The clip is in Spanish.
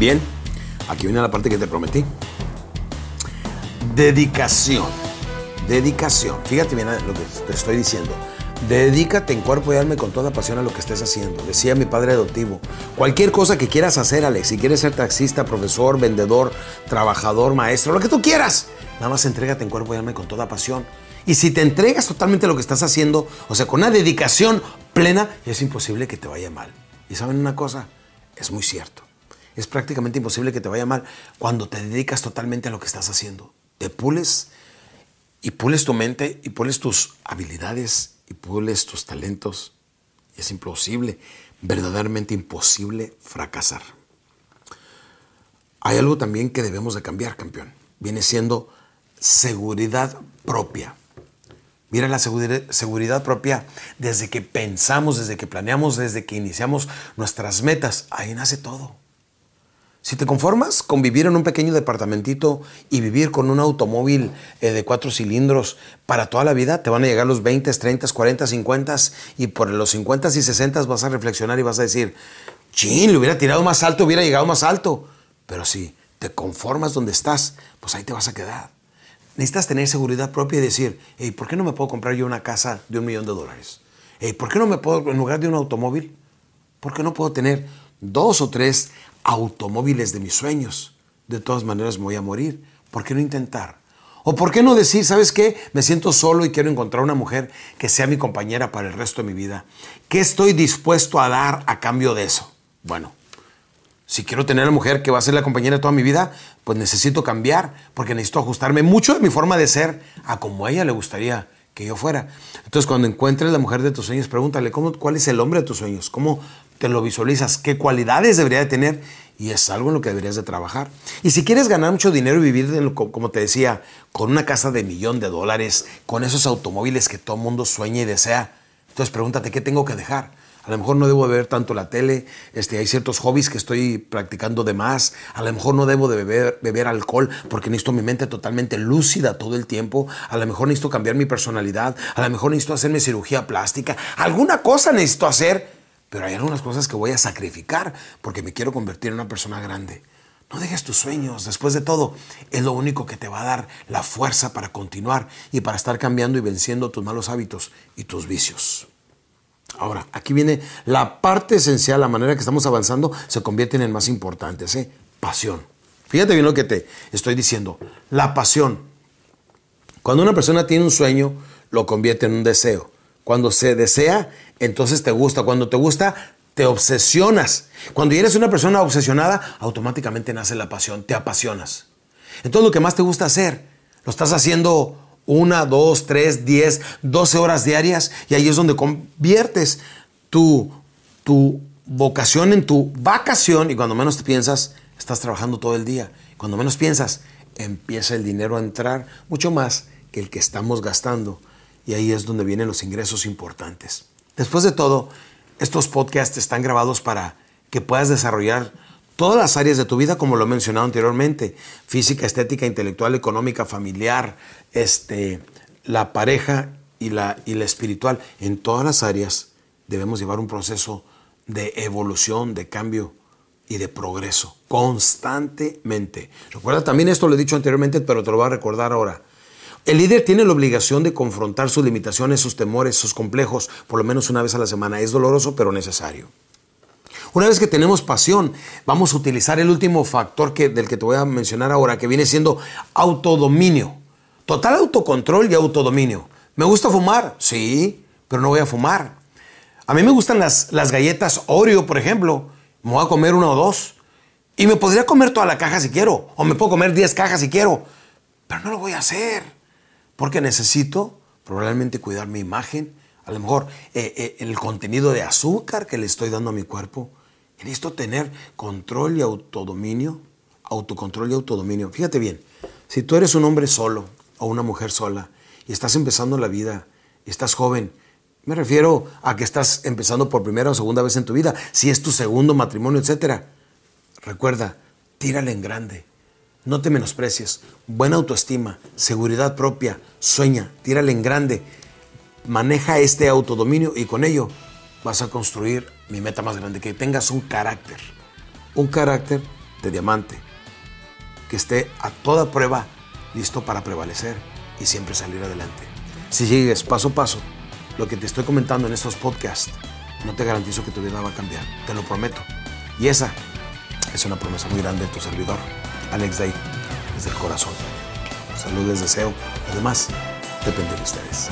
Bien, aquí viene la parte que te prometí. Dedicación. Dedicación. Fíjate bien lo que te estoy diciendo. Dedícate en cuerpo y alma con toda pasión a lo que estés haciendo. Decía mi padre adoptivo. Cualquier cosa que quieras hacer, Alex, si quieres ser taxista, profesor, vendedor, trabajador, maestro, lo que tú quieras, nada más entrégate en cuerpo y alma con toda pasión. Y si te entregas totalmente a lo que estás haciendo, o sea, con una dedicación plena, es imposible que te vaya mal. Y saben una cosa, es muy cierto. Es prácticamente imposible que te vaya mal cuando te dedicas totalmente a lo que estás haciendo. Te pules y pules tu mente y pules tus habilidades y pules tus talentos. es imposible, verdaderamente imposible fracasar. Hay algo también que debemos de cambiar, campeón. Viene siendo seguridad propia. Mira la seguridad propia desde que pensamos, desde que planeamos, desde que iniciamos nuestras metas. Ahí nace todo. Si te conformas con vivir en un pequeño departamentito y vivir con un automóvil eh, de cuatro cilindros para toda la vida, te van a llegar los 20, 30, 40, 50 y por los 50 y 60 vas a reflexionar y vas a decir, chin, le hubiera tirado más alto, hubiera llegado más alto. Pero si te conformas donde estás, pues ahí te vas a quedar. Necesitas tener seguridad propia y decir, hey, ¿por qué no me puedo comprar yo una casa de un millón de dólares? Hey, ¿Por qué no me puedo, en lugar de un automóvil, ¿por qué no puedo tener dos o tres automóviles de mis sueños. De todas maneras me voy a morir. ¿Por qué no intentar? ¿O por qué no decir, sabes qué? Me siento solo y quiero encontrar una mujer que sea mi compañera para el resto de mi vida. ¿Qué estoy dispuesto a dar a cambio de eso? Bueno, si quiero tener a una mujer que va a ser la compañera toda mi vida, pues necesito cambiar, porque necesito ajustarme mucho de mi forma de ser a como a ella le gustaría que yo fuera. Entonces, cuando encuentres la mujer de tus sueños, pregúntale, ¿cómo, ¿cuál es el hombre de tus sueños? ¿Cómo te lo visualizas, qué cualidades debería de tener y es algo en lo que deberías de trabajar. Y si quieres ganar mucho dinero y vivir, como te decía, con una casa de millón de dólares, con esos automóviles que todo mundo sueña y desea, entonces pregúntate qué tengo que dejar. A lo mejor no debo beber tanto la tele, este, hay ciertos hobbies que estoy practicando de más, a lo mejor no debo de beber, beber alcohol porque necesito mi mente totalmente lúcida todo el tiempo, a lo mejor necesito cambiar mi personalidad, a lo mejor necesito hacerme cirugía plástica, alguna cosa necesito hacer pero hay algunas cosas que voy a sacrificar porque me quiero convertir en una persona grande. No dejes tus sueños, después de todo, es lo único que te va a dar la fuerza para continuar y para estar cambiando y venciendo tus malos hábitos y tus vicios. Ahora, aquí viene la parte esencial, la manera que estamos avanzando se convierten en más importantes, ¿eh? Pasión. Fíjate bien lo que te estoy diciendo. La pasión. Cuando una persona tiene un sueño, lo convierte en un deseo. Cuando se desea, entonces te gusta. Cuando te gusta, te obsesionas. Cuando eres una persona obsesionada, automáticamente nace la pasión, te apasionas. Entonces lo que más te gusta hacer, lo estás haciendo una, dos, tres, diez, doce horas diarias y ahí es donde conviertes tu, tu vocación en tu vacación y cuando menos te piensas, estás trabajando todo el día. Cuando menos piensas, empieza el dinero a entrar mucho más que el que estamos gastando y ahí es donde vienen los ingresos importantes. Después de todo, estos podcasts están grabados para que puedas desarrollar todas las áreas de tu vida, como lo he mencionado anteriormente, física, estética, intelectual, económica, familiar, este, la pareja y la, y la espiritual. En todas las áreas debemos llevar un proceso de evolución, de cambio y de progreso constantemente. Recuerda también esto lo he dicho anteriormente, pero te lo voy a recordar ahora. El líder tiene la obligación de confrontar sus limitaciones, sus temores, sus complejos, por lo menos una vez a la semana. Es doloroso, pero necesario. Una vez que tenemos pasión, vamos a utilizar el último factor que, del que te voy a mencionar ahora, que viene siendo autodominio. Total autocontrol y autodominio. ¿Me gusta fumar? Sí, pero no voy a fumar. A mí me gustan las, las galletas Oreo, por ejemplo. Me voy a comer una o dos. Y me podría comer toda la caja si quiero. O me puedo comer 10 cajas si quiero. Pero no lo voy a hacer porque necesito probablemente cuidar mi imagen, a lo mejor eh, eh, el contenido de azúcar que le estoy dando a mi cuerpo. necesito tener control y autodominio, autocontrol y autodominio. Fíjate bien, si tú eres un hombre solo o una mujer sola y estás empezando la vida, estás joven, me refiero a que estás empezando por primera o segunda vez en tu vida, si es tu segundo matrimonio, etc. Recuerda, tírale en grande. No te menosprecies. Buena autoestima, seguridad propia, sueña, tírale en grande. Maneja este autodominio y con ello vas a construir mi meta más grande, que tengas un carácter. Un carácter de diamante, que esté a toda prueba listo para prevalecer y siempre salir adelante. Si sigues paso a paso lo que te estoy comentando en estos podcasts, no te garantizo que tu vida va a cambiar, te lo prometo. Y esa es una promesa muy grande de tu servidor, Alex Day, desde el corazón. Salud les deseo, además, depende de ustedes.